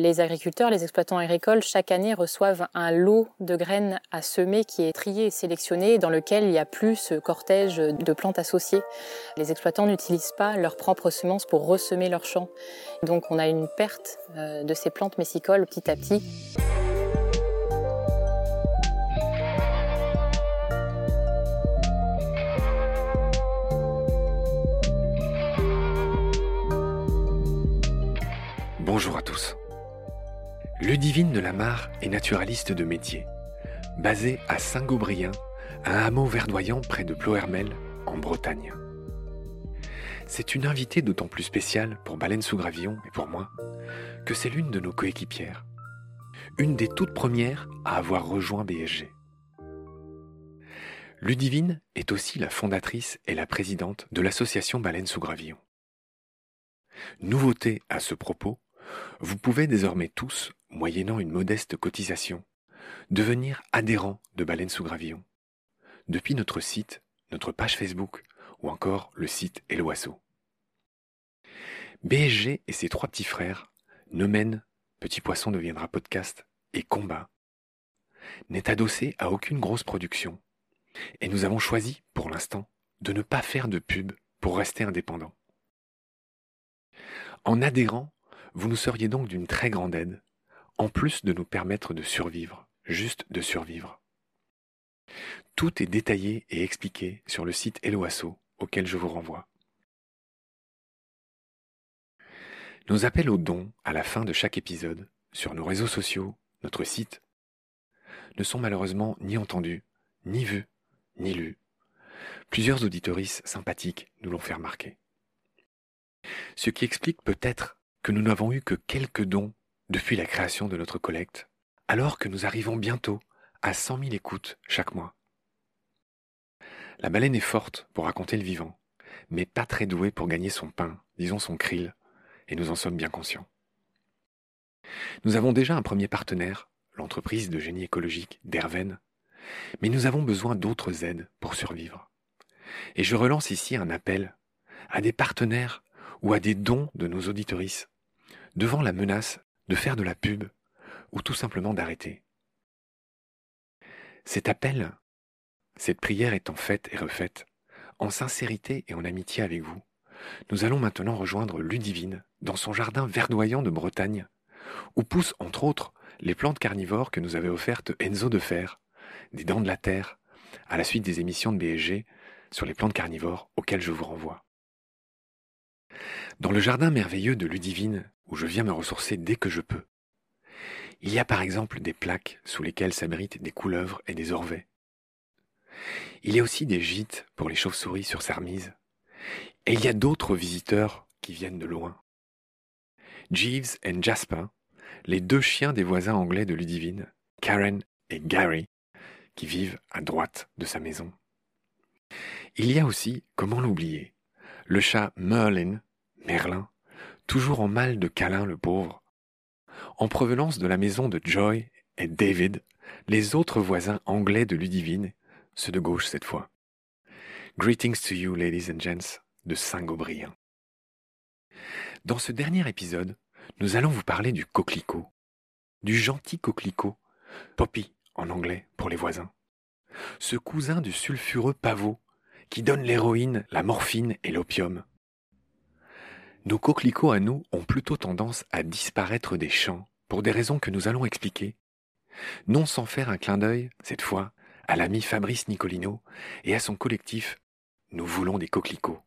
Les agriculteurs, les exploitants agricoles, chaque année reçoivent un lot de graines à semer qui est trié et sélectionné, dans lequel il n'y a plus ce cortège de plantes associées. Les exploitants n'utilisent pas leurs propres semences pour ressemer leurs champs. Donc on a une perte euh, de ces plantes messicoles petit à petit. Ludivine de la Mare est naturaliste de métier, basée à Saint-Gaubrien, un hameau verdoyant près de Plohermel, en Bretagne. C'est une invitée d'autant plus spéciale pour Baleine sous Gravillon et pour moi que c'est l'une de nos coéquipières, une des toutes premières à avoir rejoint BSG. Ludivine est aussi la fondatrice et la présidente de l'association Baleine sous Gravillon. Nouveauté à ce propos, vous pouvez désormais tous, moyennant une modeste cotisation, devenir adhérent de Baleine sous Gravillon. Depuis notre site, notre page Facebook ou encore le site Eloasso. BSG et ses trois petits frères, Nomen, Petit Poisson deviendra podcast, et Combat, n'est adossé à aucune grosse production. Et nous avons choisi, pour l'instant, de ne pas faire de pub pour rester indépendants. En adhérant, vous nous seriez donc d'une très grande aide, en plus de nous permettre de survivre, juste de survivre. Tout est détaillé et expliqué sur le site Eloasso auquel je vous renvoie. Nos appels aux dons à la fin de chaque épisode, sur nos réseaux sociaux, notre site, ne sont malheureusement ni entendus, ni vus, ni lus. Plusieurs auditoristes sympathiques nous l'ont fait remarquer. Ce qui explique peut-être que nous n'avons eu que quelques dons depuis la création de notre collecte, alors que nous arrivons bientôt à 100 000 écoutes chaque mois. La baleine est forte pour raconter le vivant, mais pas très douée pour gagner son pain, disons son krill, et nous en sommes bien conscients. Nous avons déjà un premier partenaire, l'entreprise de génie écologique d'Herven, mais nous avons besoin d'autres aides pour survivre. Et je relance ici un appel à des partenaires ou à des dons de nos auditorices, devant la menace de faire de la pub ou tout simplement d'arrêter. Cet appel, cette prière étant faite et refaite, en sincérité et en amitié avec vous, nous allons maintenant rejoindre Ludivine dans son jardin verdoyant de Bretagne, où poussent entre autres les plantes carnivores que nous avait offertes Enzo de Fer, des dents de la terre, à la suite des émissions de BSG sur les plantes carnivores auxquelles je vous renvoie. Dans le jardin merveilleux de Ludivine, où je viens me ressourcer dès que je peux, il y a par exemple des plaques sous lesquelles s'abritent des couleuvres et des orvets. Il y a aussi des gîtes pour les chauves-souris sur sa remise. Et il y a d'autres visiteurs qui viennent de loin. Jeeves et Jasper, les deux chiens des voisins anglais de Ludivine, Karen et Gary, qui vivent à droite de sa maison. Il y a aussi, comment l'oublier, le chat Merlin, Merlin, toujours en mal de câlin le pauvre. En provenance de la maison de Joy et David, les autres voisins anglais de Ludivine, ceux de gauche cette fois. Greetings to you, ladies and gents, de Saint-Gaubrien. Dans ce dernier épisode, nous allons vous parler du coquelicot, du gentil coquelicot, poppy en anglais pour les voisins. Ce cousin du sulfureux pavot qui donne l'héroïne, la morphine et l'opium. Nos coquelicots à nous ont plutôt tendance à disparaître des champs pour des raisons que nous allons expliquer. Non sans faire un clin d'œil, cette fois, à l'ami Fabrice Nicolino et à son collectif Nous voulons des coquelicots.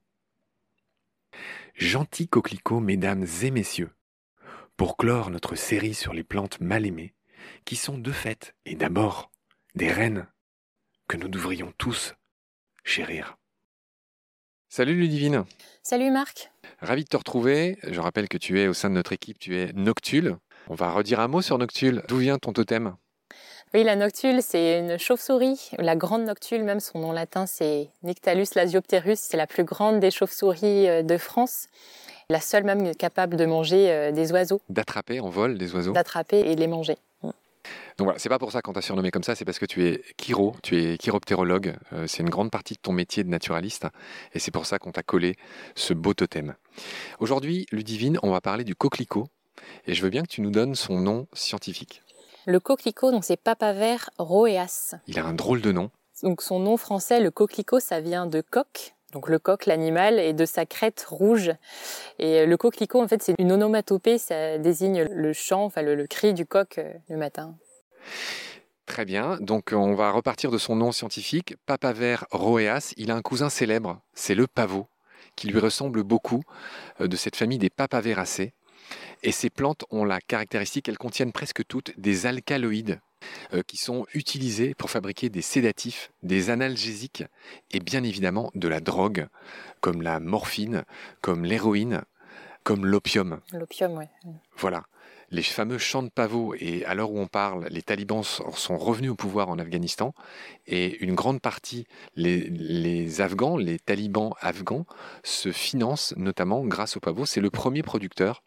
Gentils coquelicots, mesdames et messieurs, pour clore notre série sur les plantes mal aimées, qui sont de fait et d'abord des reines que nous devrions tous chérir. Salut Ludivine. Salut Marc. Ravi de te retrouver. Je rappelle que tu es au sein de notre équipe, tu es Noctule. On va redire un mot sur Noctule. D'où vient ton totem? Oui, la noctule, c'est une chauve-souris. La grande noctule, même son nom latin, c'est Nyctalus lasiopterus. C'est la plus grande des chauves-souris euh, de France. La seule même capable de manger euh, des oiseaux. D'attraper en vol des oiseaux D'attraper et de les manger. Donc voilà, c'est pas pour ça qu'on t'a surnommé comme ça, c'est parce que tu es chiro, tu es chiroptérologue, euh, c'est une grande partie de ton métier de naturaliste, et c'est pour ça qu'on t'a collé ce beau totem. Aujourd'hui, Ludivine, on va parler du coquelicot, et je veux bien que tu nous donnes son nom scientifique. Le coquelicot, donc c'est papaver roeas. Il a un drôle de nom. Donc son nom français, le coquelicot, ça vient de coq, donc le coq, l'animal, et de sa crête rouge. Et le coquelicot, en fait, c'est une onomatopée, ça désigne le chant, enfin le, cri du coq euh, le matin. Très bien, donc on va repartir de son nom scientifique, Papaver roeas. Il a un cousin célèbre, c'est le pavot, qui lui ressemble beaucoup, euh, de cette famille des papaveracées. Et ces plantes ont la caractéristique qu'elles contiennent presque toutes des alcaloïdes euh, qui sont utilisés pour fabriquer des sédatifs, des analgésiques et bien évidemment de la drogue, comme la morphine, comme l'héroïne, comme l'opium. L'opium, oui. Voilà. Les fameux champs de pavots, et à l'heure où on parle, les talibans sont revenus au pouvoir en Afghanistan, et une grande partie, les, les Afghans, les talibans afghans, se financent notamment grâce aux pavots. C'est le premier producteur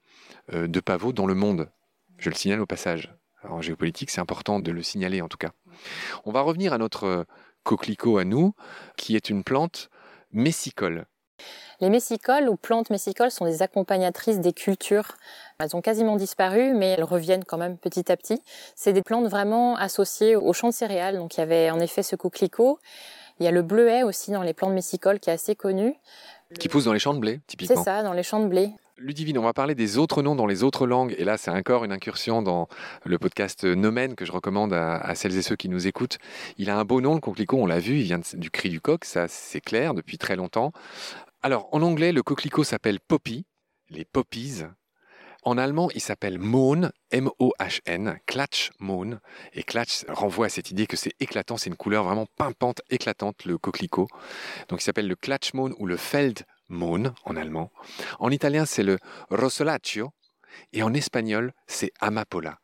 euh, de pavots dans le monde. Je le signale au passage. en géopolitique, c'est important de le signaler en tout cas. On va revenir à notre euh, coquelicot à nous, qui est une plante messicole. Les messicoles ou plantes messicoles sont des accompagnatrices des cultures. Elles ont quasiment disparu, mais elles reviennent quand même petit à petit. C'est des plantes vraiment associées aux champs de céréales. Donc il y avait en effet ce coquelicot. Il y a le bleuet aussi dans les plantes messicoles qui est assez connu. Qui pousse dans les champs de blé, typiquement. C'est ça, dans les champs de blé. Ludivine, on va parler des autres noms dans les autres langues. Et là, c'est encore une incursion dans le podcast Nomen que je recommande à, celles et ceux qui nous écoutent. Il a un beau nom, le coquelicot, on l'a vu, il vient du cri du coq, ça c'est clair depuis très longtemps. Alors, en anglais, le coquelicot s'appelle poppy, les poppies. En allemand, il s'appelle Mohn, M-O-H-N, Klatsch Mohn. Et Klatsch renvoie à cette idée que c'est éclatant, c'est une couleur vraiment pimpante, éclatante, le coquelicot. Donc il s'appelle le Klatschmohn ou le Feld Mohn en allemand. En italien, c'est le Rossolaccio. Et en espagnol, c'est Amapola.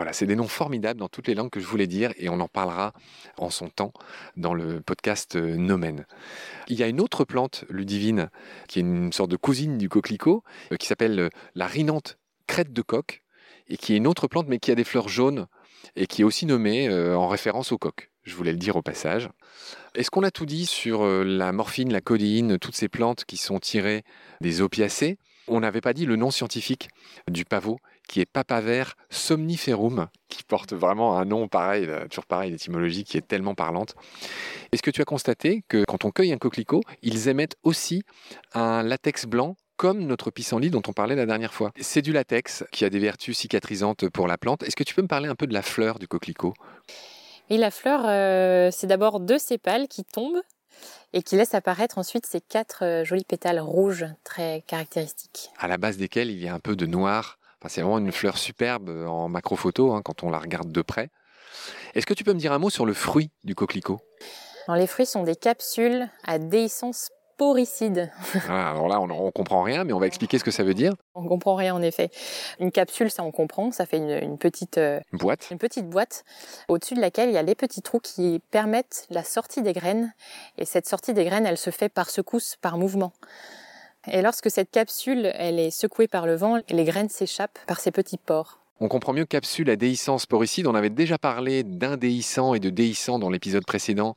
Voilà, c'est des noms formidables dans toutes les langues que je voulais dire et on en parlera en son temps dans le podcast euh, Nomen. Il y a une autre plante, Ludivine, qui est une sorte de cousine du coquelicot, euh, qui s'appelle euh, la rinante crête de coq et qui est une autre plante mais qui a des fleurs jaunes et qui est aussi nommée en référence au coq. Je voulais le dire au passage. Est-ce qu'on a tout dit sur la morphine, la codéine, toutes ces plantes qui sont tirées des opiacés? On n'avait pas dit le nom scientifique du pavot, qui est Papaver somniferum, qui porte vraiment un nom pareil, euh, toujours pareil, l'étymologie qui est tellement parlante. Est-ce que tu as constaté que quand on cueille un coquelicot, ils émettent aussi un latex blanc comme notre pissenlit dont on parlait la dernière fois? C'est du latex qui a des vertus cicatrisantes pour la plante. Est-ce que tu peux me parler un peu de la fleur du coquelicot? Et la fleur, euh, c'est d'abord deux sépales qui tombent et qui laissent apparaître ensuite ces quatre euh, jolis pétales rouges très caractéristiques. À la base desquels il y a un peu de noir. Enfin, c'est vraiment une fleur superbe en macrophoto hein, quand on la regarde de près. Est-ce que tu peux me dire un mot sur le fruit du coquelicot? Les fruits sont des capsules à déhiscence Ah, alors là, on ne comprend rien, mais on va expliquer ce que ça veut dire. On comprend rien en effet. Une capsule, ça on comprend, ça fait une, petite euh, boîte. Une petite boîte au-dessus de laquelle il y a les petits trous qui permettent la sortie des graines. Et cette sortie des graines, elle se fait par secousse, par mouvement. Et lorsque cette capsule, elle est secouée par le vent, les graines s'échappent par ces petits pores. On comprend mieux capsule à déhiscence poricide. On avait déjà parlé d'indéhissant et de déhissant dans l'épisode précédent.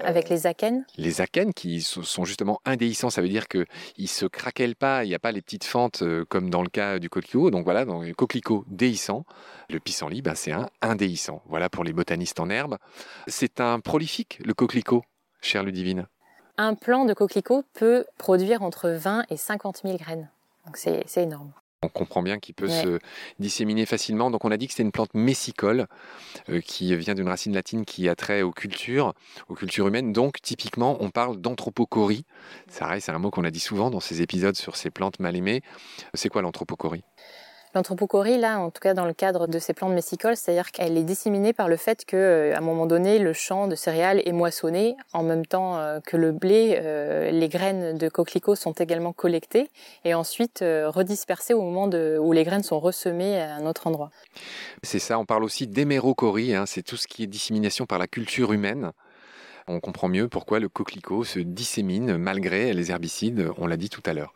Avec les akènes Les akènes qui sont justement indéhissants, ça veut dire qu'ils ne se craquellent pas, il n'y a pas les petites fentes euh, comme dans le cas du coquelicot. Donc voilà, dans le coquelicot déhissant, le pissenlit, ben c'est un indéhissant. Voilà pour les botanistes en herbe. C'est un prolifique, le coquelicot, cher Ludivine. Un plant de coquelicot peut produire entre 20 et 50 000 graines. Donc c'est énorme. On comprend bien qu'il peut se disséminer facilement. Donc on a dit que c'était une plante messicole euh, qui vient d'une racine latine qui a trait aux cultures, aux cultures humaines. Donc typiquement on parle d'anthropocorie. C'est un mot qu'on a dit souvent dans ces épisodes sur ces plantes mal aimées. C'est quoi l'anthropocorie L'anthropocorie, là, en tout cas dans le cadre de ces plantes messicoles, c'est-à-dire qu'elle est disséminée par le fait qu'à euh, un moment donné, le champ de céréales est moissonné en même temps euh, que le blé. Euh, les graines de coquelicots sont également collectées et ensuite redispersées au moment où les graines sont ressemées à un autre endroit. C'est ça, on parle aussi d'hémérocorie, hein, c'est tout ce qui est dissémination par la culture humaine. On comprend mieux pourquoi le coquelicot se dissémine malgré les herbicides, on l'a dit tout à l'heure.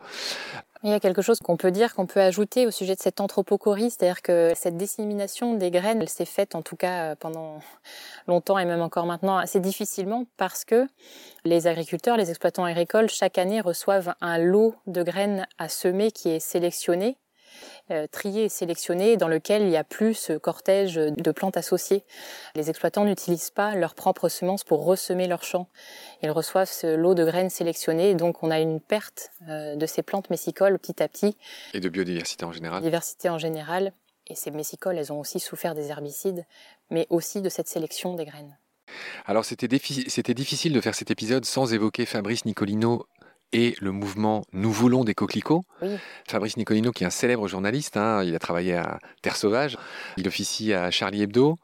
Il y a quelque chose qu'on peut dire, qu'on peut ajouter au sujet de cette anthropocorie, c'est-à-dire que cette dissémination des graines, elle s'est faite en tout cas euh, pendant longtemps et même encore maintenant assez difficilement parce que les agriculteurs, les exploitants agricoles, chaque année reçoivent un lot de graines à semer qui est sélectionné euh, trié et sélectionné dans lequel il y a plus ce cortège de plantes associées. Les exploitants n'utilisent pas leurs propres semences pour ressemer leurs champs. Ils reçoivent ce lot de graines sélectionnées, donc on a une perte euh, de ces plantes messicoles petit à petit. Et de biodiversité en général. Diversité en général. Et ces messicoles, elles ont aussi souffert des herbicides, mais aussi de cette sélection des graines. Alors c'était difficile de faire cet épisode sans évoquer Fabrice Nicolino et le mouvement Nous voulons des coquelicots. Fabrice Nicolino, qui est un célèbre journaliste, hein, il a travaillé à Terre Sauvage, il officie à Charlie Hebdo.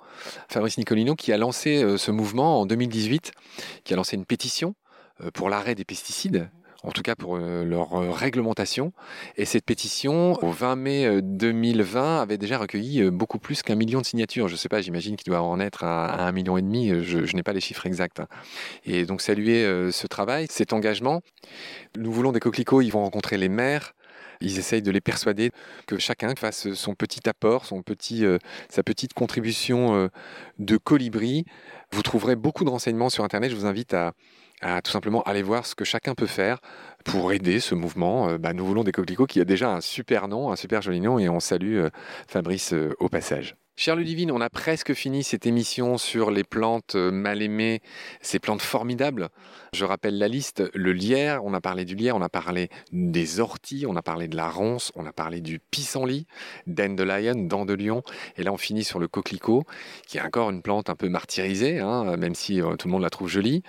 Fabrice Nicolino qui a lancé euh, ce mouvement en 2018, qui a lancé une pétition euh, pour l'arrêt des pesticides en tout cas pour euh, leur euh, réglementation. Et cette pétition, au 20 mai 2020, euh, avait déjà recueilli beaucoup plus qu'un million de signatures. Je ne sais pas, j'imagine qu'il doit en être à, un million et demi. Je, n'ai pas les chiffres exacts. Hein. Et donc saluer ce travail, cet engagement. Nous voulons des coquelicots, ils vont rencontrer les maires. Ils essayent de les persuader que chacun fasse son petit apport, son petit, sa petite contribution de colibri. Vous trouverez beaucoup de renseignements sur Internet. Je vous invite à, à tout simplement aller voir ce que chacun peut faire pour aider ce mouvement. Euh, bah, nous voulons des coquelicots qui a déjà un super nom, un super joli nom, et on salue euh, Fabrice euh, au passage. Cher Ludivine, on a presque fini cette émission sur les plantes mal aimées, ces plantes formidables. Je rappelle la liste, le lierre, on a parlé du lierre, on a parlé des orties, on a parlé de la ronce, on a parlé du pissenlit, dandelion, dent de lion, et là on finit sur le coquelicot, qui est encore une plante un peu martyrisée, hein, même si tout le monde la trouve jolie.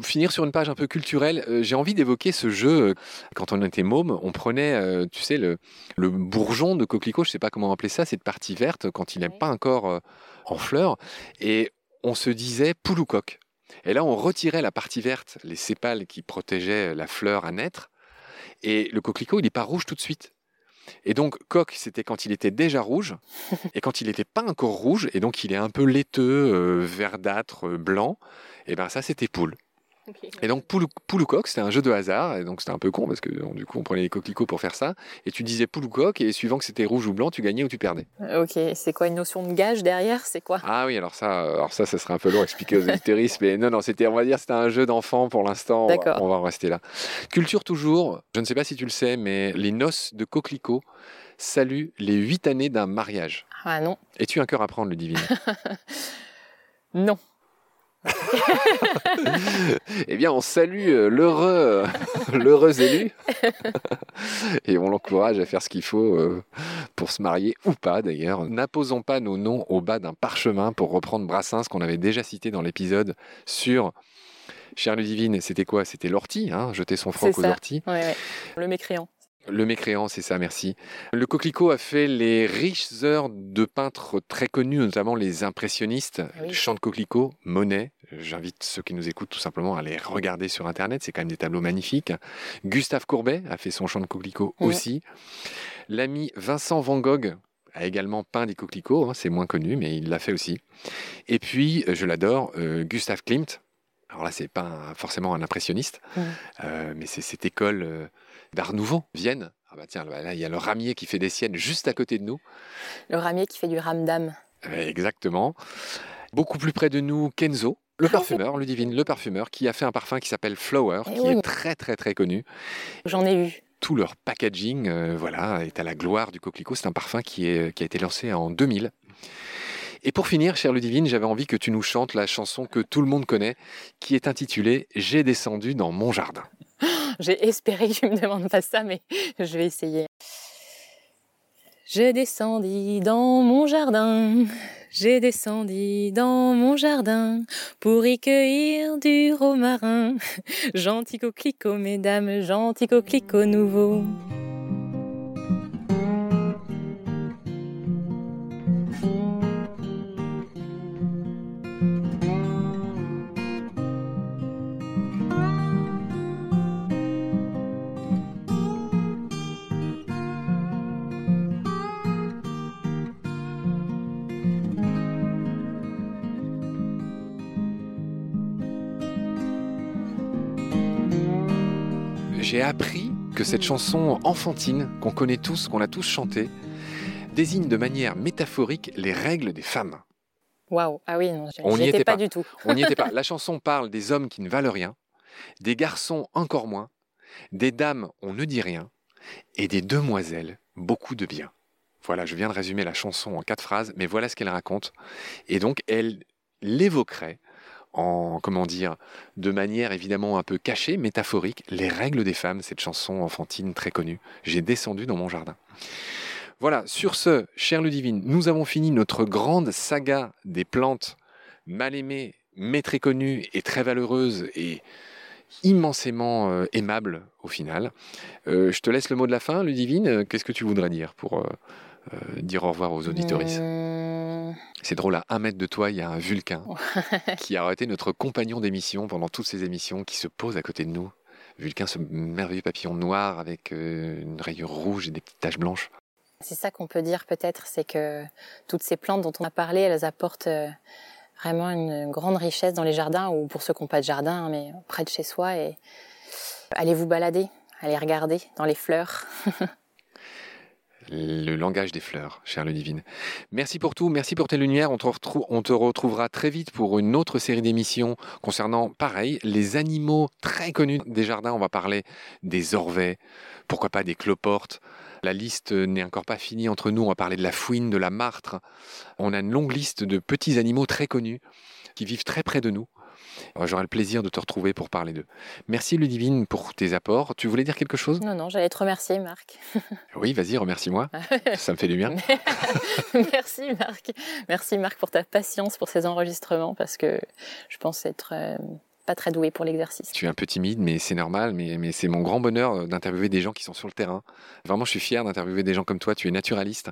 Finir sur une page un peu culturelle, j'ai envie d'évoquer ce jeu quand on était môme, on prenait, euh, tu sais, le, bourgeon de coquelicot, je ne sais pas comment appeler ça, cette partie verte, quand il n'est pas encore euh, en fleurs, et on se disait poule ou coq. Et là, on retirait la partie verte, les sépales qui protégeaient la fleur à naître, et le coquelicot, il n'est pas rouge tout de suite. Et donc, coq, c'était quand il était déjà rouge, et quand il n'était pas encore rouge, et donc il est un peu laiteux, euh, verdâtre, blanc, et bien ça, c'était poule. Et donc, poule, ou coq, c'était un jeu de hasard, et donc c'était un peu con parce que du coup, on prenait les coquelicots pour faire ça, et tu disais poule ou coq, et suivant que c'était rouge ou blanc, tu gagnais ou tu perdais. Euh, ok, c'est quoi une notion de gage derrière C'est quoi? Ah oui, alors ça, alors ça, ça serait un peu long à expliquer aux auditeurs, mais non, non, c'était, on va dire, c'était un jeu d'enfant pour l'instant. D'accord. On va en rester là. Culture toujours. Je ne sais pas si tu le sais, mais les noces de coquelicots saluent les huit années d'un mariage. Ah non. Es-tu un cœur à prendre, le divin? Non. Eh bien, on salue euh, l'heureux, l'heureux élu et on l'encourage à faire ce qu'il faut euh, pour se marier ou pas d'ailleurs. N'apposons pas nos noms au bas d'un parchemin pour reprendre Brassens qu'on avait déjà cité dans l'épisode sur Cher Ludivine. C'était quoi? C'était l'ortie, hein, jeter son froc aux orties. Le mécréant. Le mécréant, c'est ça, merci. Le coquelicot a fait les riches heures de peintres très connus, notamment les impressionnistes. Oui. Chant de coquelicot, Monet. J'invite ceux qui nous écoutent tout simplement à les regarder sur Internet. C'est quand même des tableaux magnifiques. Gustave Courbet a fait son chant de coquelicot aussi. L'ami Vincent Van Gogh a également peint des coquelicots. Hein, c'est moins connu, mais il l'a fait aussi. Et puis, je l'adore, euh, Gustave Klimt. Alors là, c'est pas forcément un impressionniste, euh, mais c'est cette école euh, d'Art Nouveau, Vienne. Ah bah tiens, là, il y a le ramier qui fait des siennes juste à côté de nous. Le ramier qui fait du ramdam. Exactement. Beaucoup plus près de nous, Kenzo, le parfumeur, Ludivine, le parfumeur, qui a fait un parfum qui s'appelle Flower, eh qui est très très très connu. J'en ai eu. Tout leur packaging, euh, voilà, est à la gloire du coquelicot. C'est un parfum qui, est, qui a été lancé en 2000. Et pour finir, chère Ludivine, j'avais envie que tu nous chantes la chanson que tout le monde connaît, qui est intitulée J'ai descendu dans mon jardin. J'ai espéré que tu me demandes pas ça, mais je vais essayer. J'ai descendu dans mon jardin, j'ai descendu dans mon jardin pour y cueillir du romarin. Gentil coquelicot, mesdames, gentil coquelicot nouveau. J'ai appris que cette chanson enfantine, qu'on connaît tous, qu'on a tous chantée, désigne de manière métaphorique les règles des femmes. Waouh, ah oui, non, on n'y était pas, du tout. on n'y était pas. La chanson parle des hommes qui ne valent rien, des garçons encore moins, des dames on ne dit rien, et des demoiselles beaucoup de bien. Voilà, je viens de résumer la chanson en quatre phrases, mais voilà ce qu'elle raconte. Et donc, elle l'évoquerait en, comment dire, de manière évidemment un peu cachée, métaphorique, les règles des femmes, cette chanson enfantine très connue. J'ai descendu dans mon jardin. Voilà, sur ce, cher Ludivine, nous avons fini notre grande saga des plantes mal aimées, mais très connues et très valeureuses et immensément euh, aimables au final. Euh, je te laisse le mot de la fin, Ludivine. Qu'est-ce que tu voudrais dire pour euh, dire au revoir aux auditoristes? Mmh. C'est drôle, à un mètre de toi, il y a un vulcain qui a été notre compagnon d'émission pendant toutes ces émissions, qui se pose à côté de nous. Vulcain, ce merveilleux papillon noir avec une rayure rouge et des petites taches blanches. C'est ça qu'on peut dire peut-être, c'est que toutes ces plantes dont on a parlé, elles apportent euh, vraiment une grande richesse dans les jardins, ou pour ceux qui n'ont pas de jardin, hein, mais près de chez soi. Et allez vous balader, allez regarder dans les fleurs. le langage des fleurs, cher Ludivine. Merci pour tout, merci pour tes lumières. On te, on te retrouvera très vite pour une autre série d'émissions concernant, pareil, les animaux très connus des jardins. On va parler des orvets, pourquoi pas des cloportes. La liste n'est encore pas finie entre nous. On va parler de la fouine, de la martre. On a une longue liste de petits animaux très connus qui vivent très près de nous. J'aurai le plaisir de te retrouver pour parler d'eux. Merci Ludivine pour tes apports. Tu voulais dire quelque chose? Non, non, j'allais te remercier Marc. oui, vas-y, remercie-moi. Ça me fait du bien. Merci Marc. Merci Marc pour ta patience pour ces enregistrements parce que je pense être... Euh, pas très doué pour l'exercice. Tu es un peu timide, mais c'est normal. Mais, c'est mon grand bonheur euh, d'interviewer des gens qui sont sur le terrain. Vraiment, je suis fier d'interviewer des gens comme toi. Tu es naturaliste.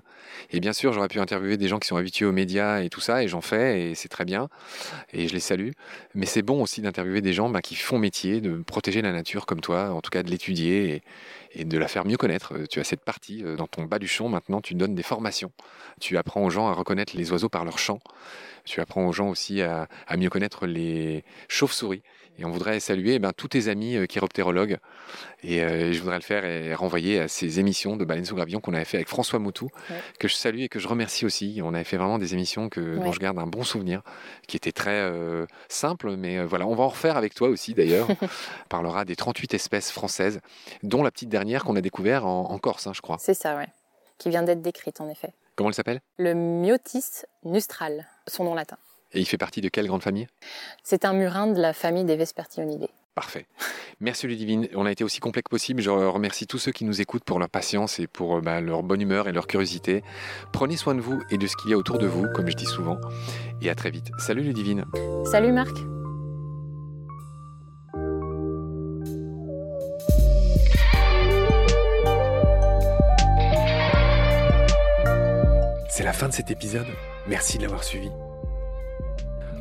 Et bien sûr, j'aurais pu interviewer des gens qui sont habitués aux médias et tout ça, et j'en fais, et c'est très bien. Et je les salue. Mais c'est bon aussi d'interviewer des gens bah, qui font métier, de protéger la nature comme toi, en tout cas de l'étudier et, de la faire mieux connaître. Euh, tu as cette partie euh, dans ton bas. Maintenant, tu donnes des formations. Tu apprends aux gens à reconnaître les oiseaux par leur chant. Tu apprends aux gens aussi à, mieux connaître les chauves-souris. Et on voudrait saluer eh ben, tous tes amis euh, chiroptérologues. Et euh, je voudrais le faire et renvoyer à ces émissions de Baleine sous Gravion qu'on avait fait avec François Moutou, que je salue et que je remercie aussi. On avait fait vraiment des émissions que, dont je garde un bon souvenir, qui étaient très euh, simples. Mais voilà, on va en refaire avec toi aussi d'ailleurs. on parlera des 38 espèces françaises, dont la petite dernière qu'on a découvert en, Corse, hein, je crois. C'est ça, ouais. Qui vient d'être décrite en effet. Comment elle s'appelle? Le Myotis nustral, son nom latin. Et il fait partie de quelle grande famille? C'est un murin de la famille des Vespertionidae. Parfait. Merci Ludivine. On a été aussi complet que possible. Je remercie tous ceux qui nous écoutent pour leur patience et pour euh, bah, leur bonne humeur et leur curiosité. Prenez soin de vous et de ce qu'il y a autour de vous, comme je dis souvent. Et à très vite. Salut Ludivine. Salut Marc. C'est la fin de cet épisode. Merci de l'avoir suivi.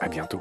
À bientôt.